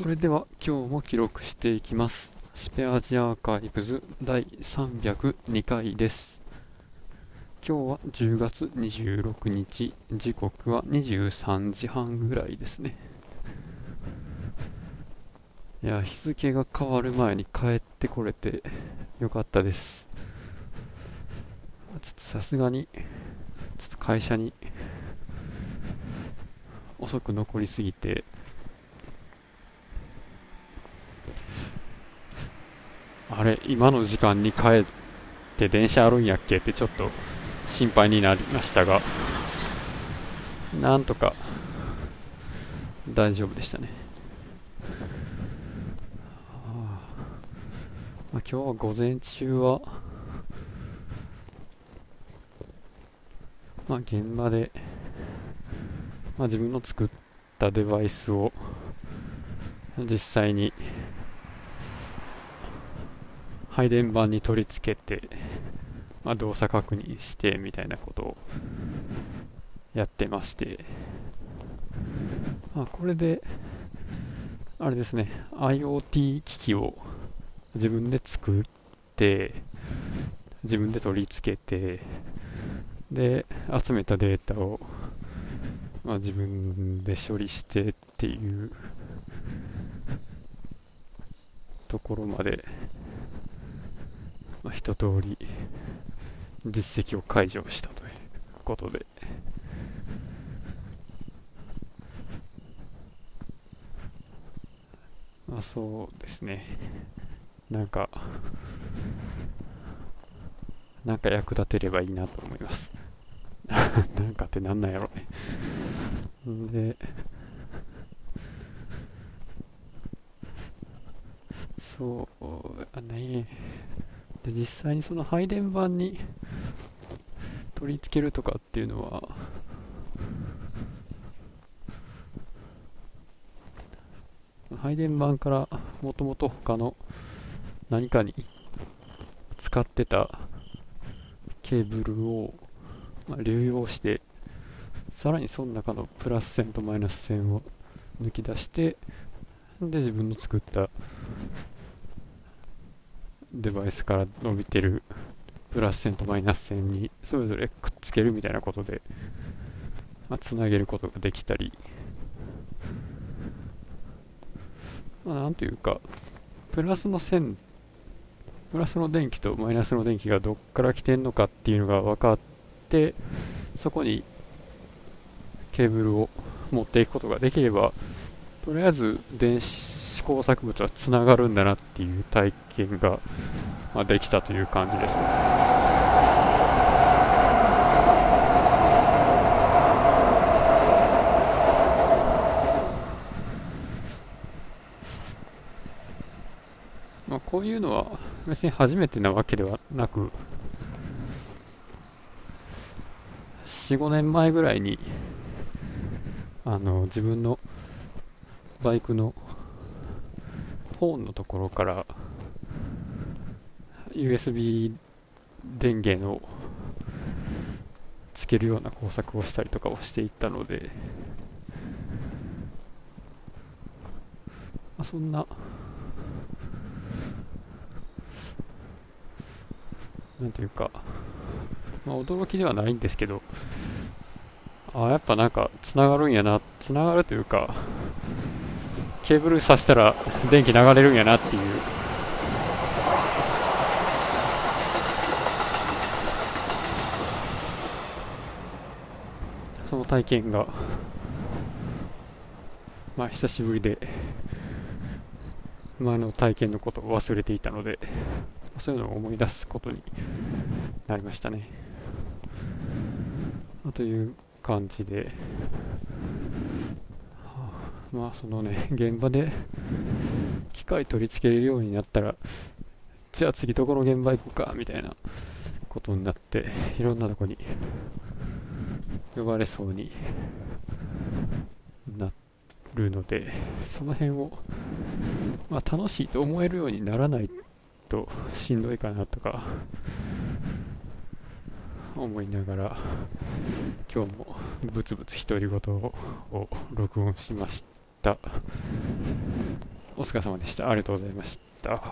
それでは今日も記録していきます。スペアジアアーカイブズ第302回です。今日は10月26日。時刻は23時半ぐらいですね。いや日付が変わる前に帰ってこれてよかったです。ちょっとさすがにちょっと会社に遅く残りすぎてあれ今の時間に帰って電車あるんやっけってちょっと心配になりましたがなんとか大丈夫でしたね。まあ、今日は午前中はまあ現場で、まあ、自分の作ったデバイスを実際に配電盤に取り付けて、まあ、動作確認してみたいなことをやってまして、まあ、これであれですね IoT 機器を自分で作って自分で取り付けてで集めたデータを、まあ、自分で処理してっていうところまでまあ、一通り実績を解除したということで。まあそうですね。なんかなんか役立てればいいなと思います。なんかってなんなんやろね。でそうね。で実際にその配電盤に取り付けるとかっていうのは配電盤からもともと他の何かに使ってたケーブルを、まあ、流用してさらにその中のプラス線とマイナス線を抜き出してで自分の作ったデバイスから伸びてるプラス線とマイナス線にそれぞれくっつけるみたいなことで、まあ、つなげることができたり、まあ、なんというかプラスの線プラスの電気とマイナスの電気がどっから来てんのかっていうのが分かってそこにケーブルを持っていくことができればとりあえず電子工作物はつながるんだなっていう体験が、まあ、できたという感じですね。まあ、こういうのは別に初めてなわけではなく45年前ぐらいにあの自分のバイクのホーンのところから USB 電源をつけるような工作をしたりとかをしていったので、まあ、そんななんていうか、まあ、驚きではないんですけどああやっぱなんかつながるんやなつながるというかケーブル挿したら電気流れるんやなっていう。その体験がまあ久しぶりで前の体験のことを忘れていたのでそういうのを思い出すことになりましたね。という感じでまあそのね 現場で 機械取り付けれるようになったらじゃあ次どこの現場行こうかみたいなことになっていろんなとこに呼ばれそうになるのでその辺を、まあ、楽しいと思えるようにならないとしんどいかなとか思いながら今日もブツブツ独り言を録音しました。ったお疲れ様でした。ありがとうございました。